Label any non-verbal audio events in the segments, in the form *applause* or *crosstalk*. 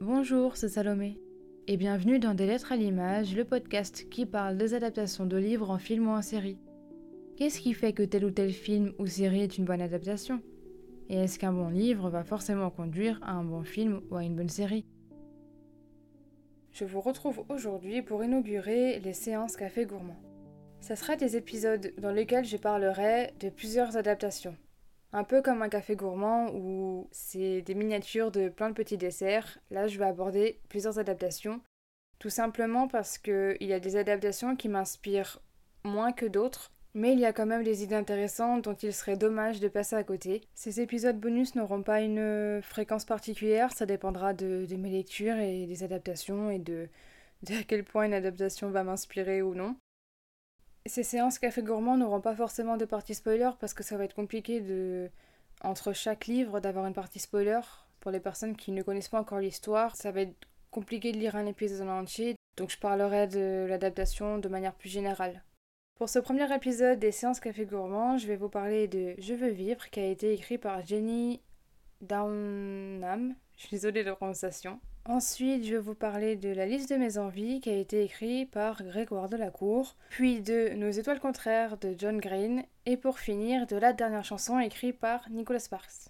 Bonjour, c'est Salomé. Et bienvenue dans Des Lettres à l'image, le podcast qui parle des adaptations de livres en film ou en série. Qu'est-ce qui fait que tel ou tel film ou série est une bonne adaptation? Et est-ce qu'un bon livre va forcément conduire à un bon film ou à une bonne série? Je vous retrouve aujourd'hui pour inaugurer les séances Café Gourmand. Ce sera des épisodes dans lesquels je parlerai de plusieurs adaptations un peu comme un café gourmand où c'est des miniatures de plein de petits desserts. Là, je vais aborder plusieurs adaptations. Tout simplement parce qu'il y a des adaptations qui m'inspirent moins que d'autres. Mais il y a quand même des idées intéressantes dont il serait dommage de passer à côté. Ces épisodes bonus n'auront pas une fréquence particulière, ça dépendra de, mes lectures et des adaptations et de, de à quel point une adaptation va m'inspirer ou non. Ces séances café gourmand n'auront pas forcément de partie spoiler parce que ça va être compliqué de entre chaque livre d'avoir une partie spoiler pour les personnes qui ne connaissent pas encore l'histoire. Ça va être compliqué de lire un épisode en entier, donc je parlerai de l'adaptation de manière plus générale. Pour ce premier épisode des séances café gourmand, je vais vous parler de Je veux vivre qui a été écrit par Jenny Downham. Je suis désolée de la prononciation. Ensuite, je vais vous parler de La liste de mes envies qui a été écrit par Grégoire Delacour, puis de Nos étoiles contraires de John Green, et pour finir de la dernière chanson écrite par Nicolas Sparks.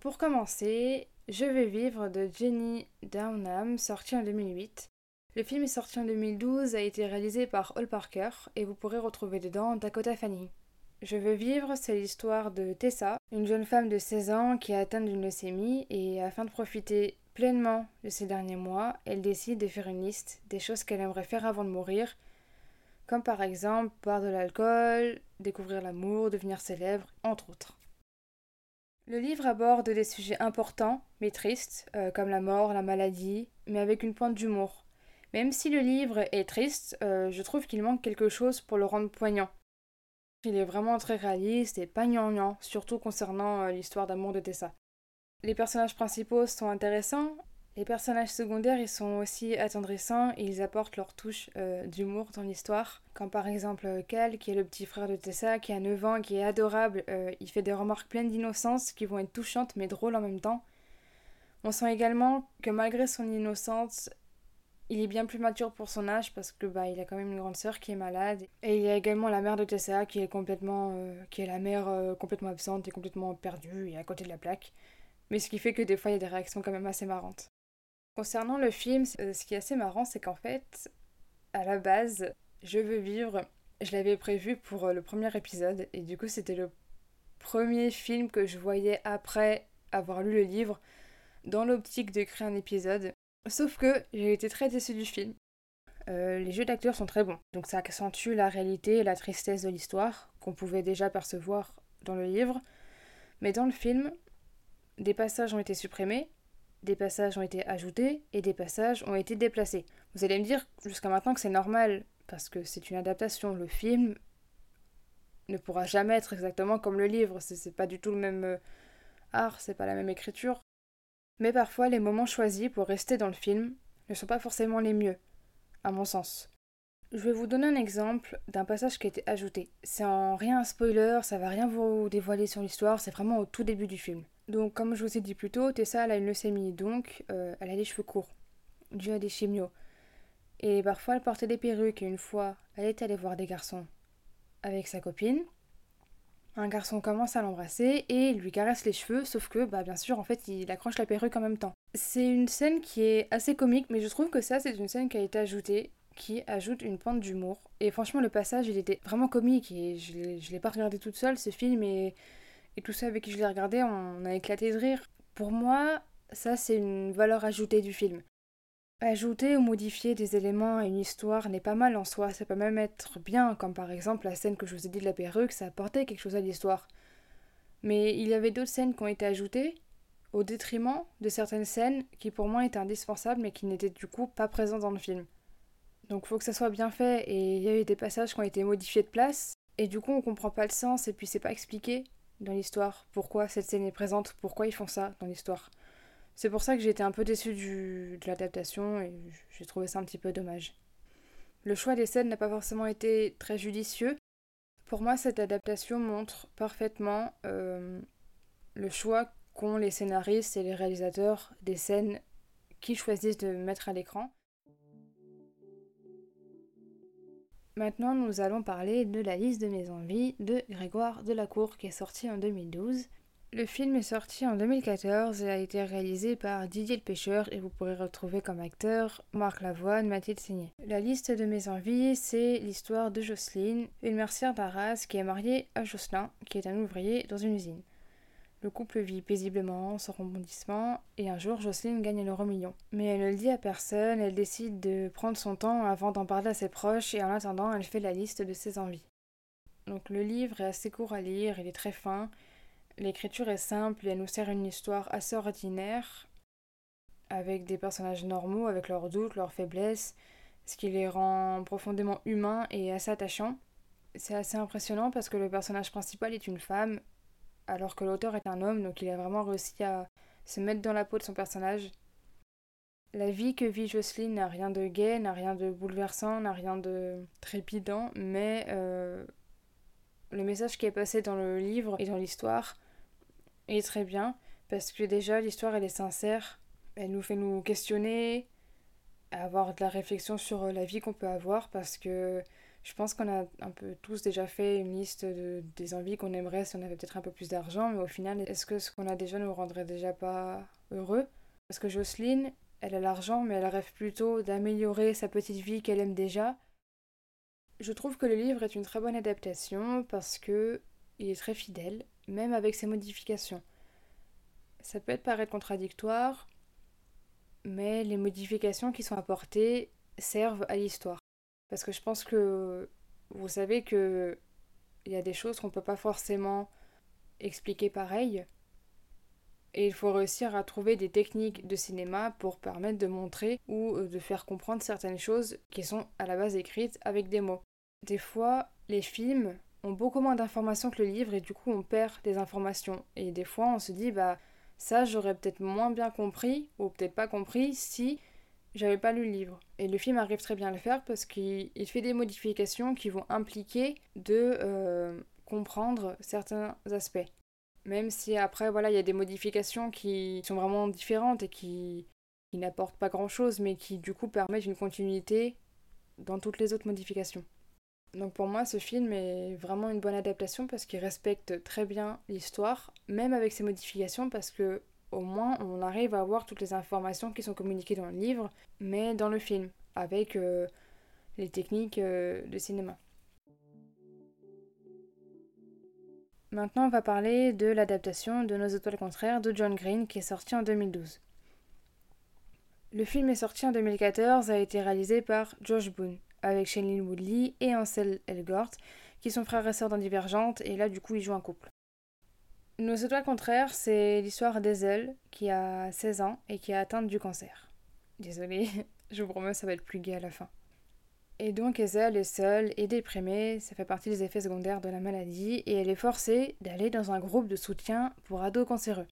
Pour commencer, Je vais vivre de Jenny Downham, sorti en 2008. Le film est sorti en 2012, a été réalisé par Hall Parker et vous pourrez retrouver dedans Dakota Fanning. Je veux vivre, c'est l'histoire de Tessa, une jeune femme de 16 ans qui est atteinte d'une leucémie et afin de profiter pleinement de ces derniers mois, elle décide de faire une liste des choses qu'elle aimerait faire avant de mourir, comme par exemple boire de l'alcool, découvrir l'amour, devenir célèbre, entre autres. Le livre aborde des sujets importants, mais tristes, euh, comme la mort, la maladie, mais avec une pointe d'humour. Même si le livre est triste, euh, je trouve qu'il manque quelque chose pour le rendre poignant. Il est vraiment très réaliste et pas gnangnan, surtout concernant euh, l'histoire d'amour de Tessa. Les personnages principaux sont intéressants, les personnages secondaires ils sont aussi attendrissants ils apportent leur touche euh, d'humour dans l'histoire. Comme par exemple euh, Cal, qui est le petit frère de Tessa, qui a 9 ans, qui est adorable, il fait des remarques pleines d'innocence qui vont être touchantes mais drôles en même temps. On sent également que malgré son innocence, il est bien plus mature pour son âge parce que bah il a quand même une grande sœur qui est malade et il y a également la mère de Tessa qui est complètement euh, qui est la mère euh, complètement absente et complètement perdue et à côté de la plaque. Mais ce qui fait que des fois il y a des réactions quand même assez marrantes. Concernant le film, euh, ce qui est assez marrant c'est qu'en fait à la base, Je veux vivre, je l'avais prévu pour le premier épisode et du coup c'était le premier film que je voyais après avoir lu le livre dans l'optique de créer un épisode Sauf que j'ai été très déçue du film. Euh, les jeux d'acteurs sont très bons, donc ça accentue la réalité et la tristesse de l'histoire qu'on pouvait déjà percevoir dans le livre. Mais dans le film, des passages ont été supprimés, des passages ont été ajoutés et des passages ont été déplacés. Vous allez me dire jusqu'à maintenant que c'est normal parce que c'est une adaptation. Le film ne pourra jamais être exactement comme le livre. C'est pas du tout le même euh, art, c'est pas la même écriture. Mais parfois, les moments choisis pour rester dans le film ne sont pas forcément les mieux, à mon sens. Je vais vous donner un exemple d'un passage qui a été ajouté. C'est en rien un spoiler, ça va rien vous dévoiler sur l'histoire, c'est vraiment au tout début du film. Donc, comme je vous ai dit plus tôt, Tessa elle a une leucémie, donc euh, elle a les cheveux courts, dû à des chimios. Et parfois, elle portait des perruques, et une fois, elle est allée voir des garçons avec sa copine, un garçon commence à l'embrasser et lui caresse les cheveux, sauf que, bah, bien sûr, en fait, il accroche la perruque en même temps. C'est une scène qui est assez comique, mais je trouve que ça, c'est une scène qui a été ajoutée, qui ajoute une pointe d'humour. Et franchement, le passage, il était vraiment comique et je ne l'ai pas regardé toute seule, ce film, et, et tout ça avec qui je l'ai regardé, on a éclaté de rire. Pour moi, ça, c'est une valeur ajoutée du film. Ajouter ou modifier des éléments à une histoire n'est pas mal en soi, ça peut même être bien, comme par exemple la scène que je vous ai dit de la perruque, ça apportait quelque chose à l'histoire. Mais il y avait d'autres scènes qui ont été ajoutées, au détriment de certaines scènes qui pour moi étaient indispensables mais qui n'étaient du coup pas présentes dans le film. Donc faut que ça soit bien fait et il y a eu des passages qui ont été modifiés de place et du coup on comprend pas le sens et puis c'est pas expliqué dans l'histoire pourquoi cette scène est présente, pourquoi ils font ça dans l'histoire. C'est pour ça que j'ai été un peu déçue de l'adaptation et j'ai trouvé ça un petit peu dommage. Le choix des scènes n'a pas forcément été très judicieux. Pour moi, cette adaptation montre parfaitement euh, le choix qu'ont les scénaristes et les réalisateurs des scènes qu'ils choisissent de mettre à l'écran. Maintenant, nous allons parler de la liste de mes envies de Grégoire Delacour qui est sorti en 2012. Le film est sorti en 2014 et a été réalisé par Didier le Pêcheur et vous pourrez retrouver comme acteur Marc Lavoine, Mathilde Signé. La liste de mes envies, c'est l'histoire de Jocelyne, une mercière d'Arras qui est mariée à Jocelyn, qui est un ouvrier dans une usine. Le couple vit paisiblement sans rebondissement et un jour Jocelyne gagne l'euro million. Mais elle ne le dit à personne, elle décide de prendre son temps avant d'en parler à ses proches et en attendant elle fait la liste de ses envies. Donc le livre est assez court à lire, il est très fin, l'écriture est simple et elle nous sert une histoire assez ordinaire avec des personnages normaux, avec leurs doutes, leurs faiblesses, ce qui les rend profondément humains et assez attachants. C'est assez impressionnant parce que le personnage principal est une femme alors que l'auteur est un homme, donc il a vraiment réussi à se mettre dans la peau de son personnage. La vie que vit Jocelyne n'a rien de gai, n'a rien de bouleversant, n'a rien de trépidant, mais euh, le message qui est passé dans le livre et dans l'histoire est très bien, parce que déjà l'histoire elle est sincère, elle nous fait nous questionner, avoir de la réflexion sur la vie qu'on peut avoir, parce que je pense qu'on a un peu tous déjà fait une liste de, des envies qu'on aimerait si on avait peut-être un peu plus d'argent, mais au final, est-ce que ce qu'on a déjà nous rendrait déjà pas heureux? Parce que Jocelyne, elle a l'argent, mais elle rêve plutôt d'améliorer sa petite vie qu'elle aime déjà. Je trouve que le livre est une très bonne adaptation parce que il est très fidèle, même avec ses modifications. Ça peut paraître contradictoire, mais les modifications qui sont apportées servent à l'histoire. Parce que je pense que vous savez que il y a des choses qu'on ne peut pas forcément expliquer pareil. Et il faut réussir à trouver des techniques de cinéma pour permettre de montrer ou euh, de faire comprendre certaines choses qui sont à la base écrites avec des mots. Des fois, les films beaucoup moins d'informations que le livre et du coup on perd des informations. Et des fois on se dit bah ça j'aurais peut-être moins bien compris ou peut-être pas compris si j'avais pas lu le livre. Et le film arrive très bien à le faire parce qu'il fait des modifications qui vont impliquer de euh, comprendre certains aspects. Même si après, voilà, il y a des modifications qui sont vraiment différentes et qui, qui n'apportent pas grand-chose, mais qui du coup permettent une continuité dans toutes les autres modifications. Donc pour moi, ce film est vraiment une bonne adaptation parce qu'il respecte très bien l'histoire, même avec ses modifications, parce que au moins on arrive à avoir toutes les informations qui sont communiquées dans le livre, mais dans le film, avec euh, les techniques euh, de cinéma. Maintenant, on va parler de l'adaptation de Nos étoiles contraires de John Green qui est sorti en 2012. Le film est sorti en 2014, a été réalisé par Josh Boone, avec Shailene Woodley et Ansel Elgort, qui sont frères et sœurs dans Divergente, et là du coup ils jouent un couple. Nos étoiles contraires, c'est l'histoire d'Ezel qui a 16 ans et qui est atteinte du cancer. Désolée, *laughs* je vous promets, ça va être plus gai à la fin. Et donc Ezel est seule et déprimée, ça fait partie des effets secondaires de la maladie, et elle est forcée d'aller dans un groupe de soutien pour ados cancéreux.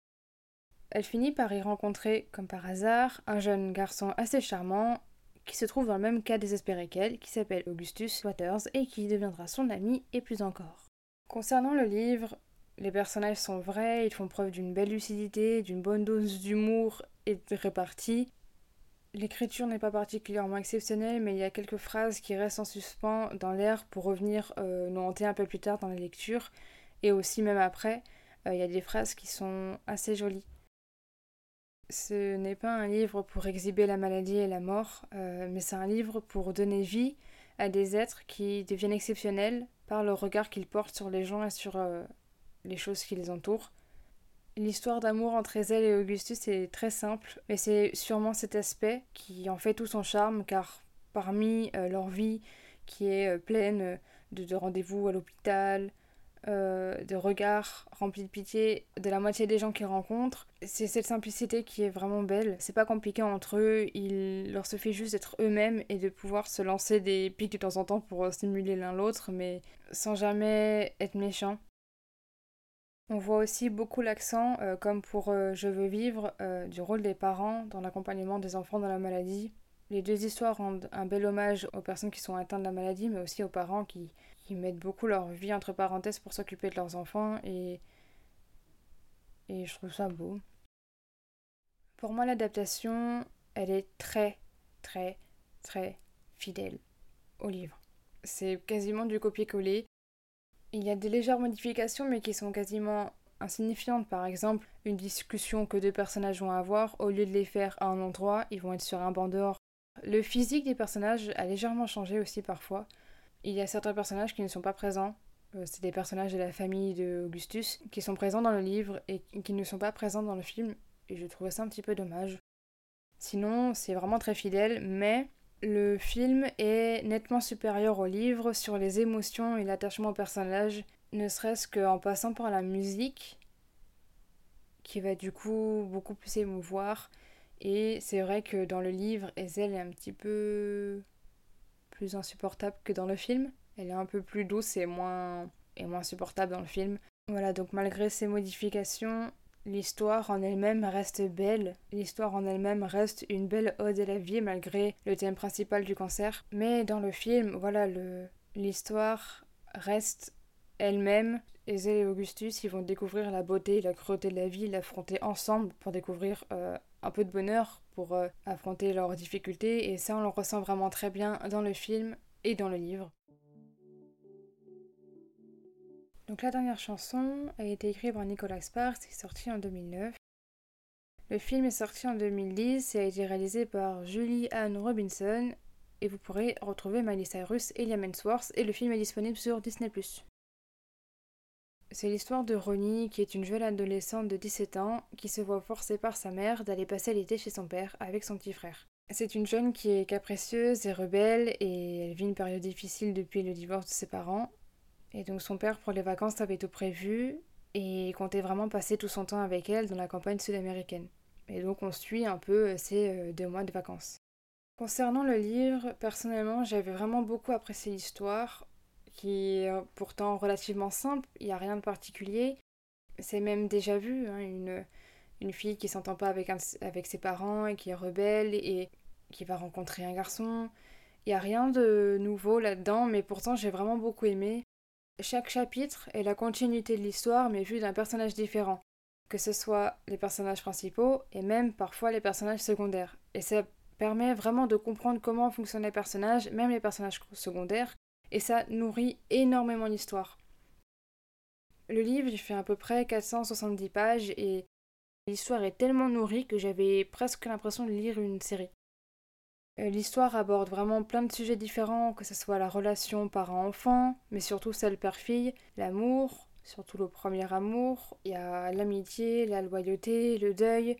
Elle finit par y rencontrer, comme par hasard, un jeune garçon assez charmant qui se trouve dans le même cas désespéré qu'elle, qui s'appelle Augustus Waters et qui deviendra son ami et plus encore. Concernant le livre, les personnages sont vrais, ils font preuve d'une belle lucidité, d'une bonne dose d'humour et de répartie. L'écriture n'est pas particulièrement exceptionnelle, mais il y a quelques phrases qui restent en suspens dans l'air pour revenir euh, nous hanter un peu plus tard dans la lecture. Et aussi, même après, euh, il y a des phrases qui sont assez jolies. Ce n'est pas un livre pour exhiber la maladie et la mort, euh, mais c'est un livre pour donner vie à des êtres qui deviennent exceptionnels par le regard qu'ils portent sur les gens et sur les choses qui les entourent. L'histoire d'amour entre Ezel et Augustus est très simple, mais c'est sûrement cet aspect qui en fait tout son charme, car parmi euh, leur vie qui est euh, pleine de, rendez-vous à l'hôpital, euh, de regards remplis de pitié de la moitié des gens qu'ils rencontrent, c'est cette simplicité qui est vraiment belle. C'est pas compliqué entre eux, il leur se fait juste d'être eux-mêmes et de pouvoir se lancer des pics de temps en temps pour stimuler l'un l'autre, mais sans jamais être méchant. On voit aussi beaucoup l'accent, euh, comme pour euh, Je veux vivre, euh, du rôle des parents dans l'accompagnement des enfants dans la maladie. Les deux histoires rendent un bel hommage aux personnes qui sont atteintes de la maladie, mais aussi aux parents qui, qui mettent beaucoup leur vie entre parenthèses pour s'occuper de leurs enfants. Et et je trouve ça beau. Pour moi, l'adaptation, elle est très, très, très fidèle au livre. C'est quasiment du copier-coller. Il y a des légères modifications, mais qui sont quasiment insignifiantes. Par exemple, une discussion que deux personnages vont avoir, au lieu de les faire à un endroit, ils vont être sur un banc dehors. Le physique des personnages a légèrement changé aussi parfois. Il y a certains personnages qui ne sont pas présents. Euh, c'est des personnages de la famille d'Augustus qui sont présents dans le livre et qui ne sont pas présents dans le film. Et je trouvais ça un petit peu dommage. Sinon, c'est vraiment très fidèle, mais le film est nettement supérieur au livre sur les émotions et l'attachement au personnage, ne serait-ce qu'en passant par la musique, qui va du coup beaucoup plus émouvoir. Et c'est vrai que dans le livre, Ezel est un petit peu plus insupportable que dans le film. Elle est un peu plus douce et moins, et moins supportable dans le film. Voilà, donc malgré ces modifications, L'histoire en elle-même reste belle, l'histoire en elle-même reste une belle ode à la vie malgré le thème principal du cancer. Mais dans le film, voilà, l'histoire reste elle-même. Ezel et Augustus, ils vont découvrir la beauté et la cruauté de la vie, l'affronter ensemble pour découvrir euh, un peu de bonheur, pour euh, affronter leurs difficultés. Et ça, on le ressent vraiment très bien dans le film et dans le livre. Donc la dernière chanson a été écrite par Nicolas Sparks et sortie en 2009. Le film est sorti en 2010 et a été réalisé par Julie Ann Robinson et vous pourrez retrouver Miley Cyrus et Liam Hemsworth et le film est disponible sur Disney+. C'est l'histoire de Ronnie qui est une jeune adolescente de 17 ans qui se voit forcée par sa mère d'aller passer l'été chez son père avec son petit frère. C'est une jeune qui est capricieuse et rebelle et elle vit une période difficile depuis le divorce de ses parents et donc son père, pour les vacances, avait tout prévu et comptait vraiment passer tout son temps avec elle dans la campagne sud-américaine. Et donc on suit un peu euh, ces euh, deux mois de vacances. Concernant le livre, personnellement, j'avais vraiment beaucoup apprécié l'histoire, qui est euh, pourtant relativement simple, il n'y a rien de particulier. C'est même déjà vu, hein, une, une fille qui s'entend pas avec, avec ses parents et qui est rebelle et qui va rencontrer un garçon. Il n'y a rien de nouveau là-dedans, mais pourtant j'ai vraiment beaucoup aimé. Chaque chapitre est la continuité de l'histoire mais vu d'un personnage différent, que ce soit les personnages principaux et même parfois les personnages secondaires. Et ça permet vraiment de comprendre comment fonctionnent les personnages, même les personnages secondaires, et ça nourrit énormément l'histoire. Le livre, il fait à peu près 470 pages et l'histoire est tellement nourrie que j'avais presque l'impression de lire une série. Euh, l'histoire aborde vraiment plein de sujets différents, que ce soit la relation parent-enfant, mais surtout celle père-fille, l'amour, surtout le premier amour, il y a l'amitié, la loyauté, le deuil,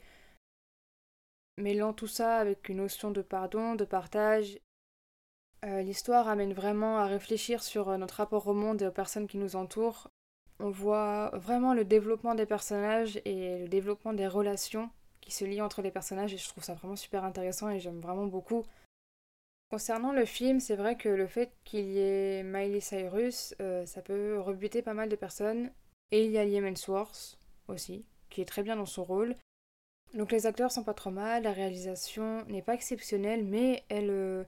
mêlant tout ça avec une notion de pardon, de partage. Euh, l'histoire amène vraiment à réfléchir sur euh, notre rapport au monde et aux personnes qui nous entourent. On voit vraiment le développement des personnages et le développement des relations qui se lie entre les personnages et je trouve ça vraiment super intéressant et j'aime vraiment beaucoup. Concernant le film, c'est vrai que le fait qu'il y ait Miley Cyrus, euh, ça peut rebuter pas mal de personnes. Et il y a Liam Hemsworth aussi, qui est très bien dans son rôle. Donc les acteurs sont pas trop mal, la réalisation n'est pas exceptionnelle, mais elle,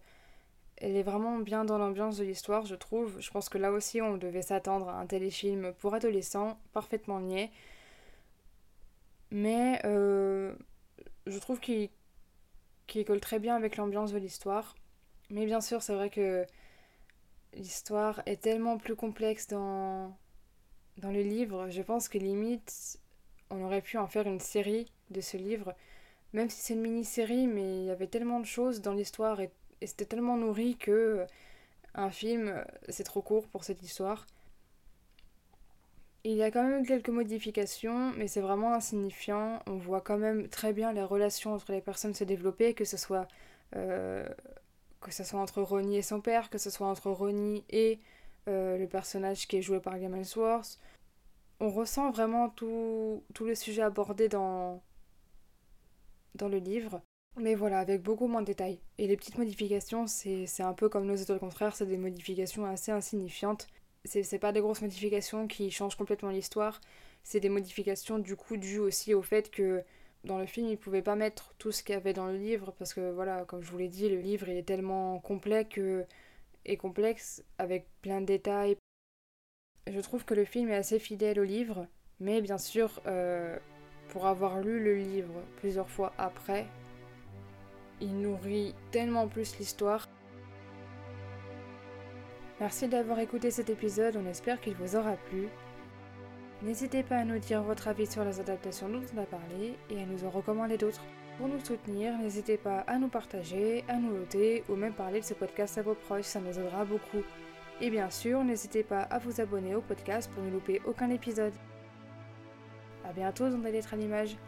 elle est vraiment bien dans l'ambiance de l'histoire, je trouve. Je pense que là aussi, on devait s'attendre à un téléfilm pour adolescents, parfaitement niais. Mais euh, je trouve qu'il colle très bien avec l'ambiance de l'histoire. Mais bien sûr, c'est vrai que l'histoire est tellement plus complexe dans, dans le livre. Je pense que limite, on aurait pu en faire une série de ce livre. Même si c'est une mini-série, mais il y avait tellement de choses dans l'histoire et, et c'était tellement nourri que un film, c'est trop court pour cette histoire. Il y a quand même quelques modifications, mais c'est vraiment insignifiant. On voit quand même très bien les relations entre les personnes se développer, que ce soit, euh, que ce soit entre Ronnie et son père, que ce soit entre Ronnie et euh, le personnage qui est joué par Liam Hemsworth. On ressent vraiment tout, tout le sujet abordé dans, dans le livre. Mais voilà, avec beaucoup moins de détails. Et les petites modifications, c'est un peu comme nos étoiles contraires, c'est des modifications assez insignifiantes c'est pas des grosses modifications qui changent complètement l'histoire, c'est des modifications du coup dues aussi au fait que dans le film, ils pouvaient pas mettre tout ce qu'il y avait dans le livre parce que voilà, comme je vous l'ai dit, le livre il est tellement complet que et complexe avec plein de détails. Je trouve que le film est assez fidèle au livre, mais bien sûr, euh, pour avoir lu le livre plusieurs fois après, il nourrit tellement plus l'histoire. Merci d'avoir écouté cet épisode, on espère qu'il vous aura plu. N'hésitez pas à nous dire votre avis sur les adaptations dont on a parlé et à nous en recommander d'autres. Pour nous soutenir, n'hésitez pas à nous partager, à nous noter ou même parler de ce podcast à vos proches, ça nous aidera beaucoup. Et bien sûr, n'hésitez pas à vous abonner au podcast pour ne louper aucun épisode. A bientôt dans des lettres à l'image.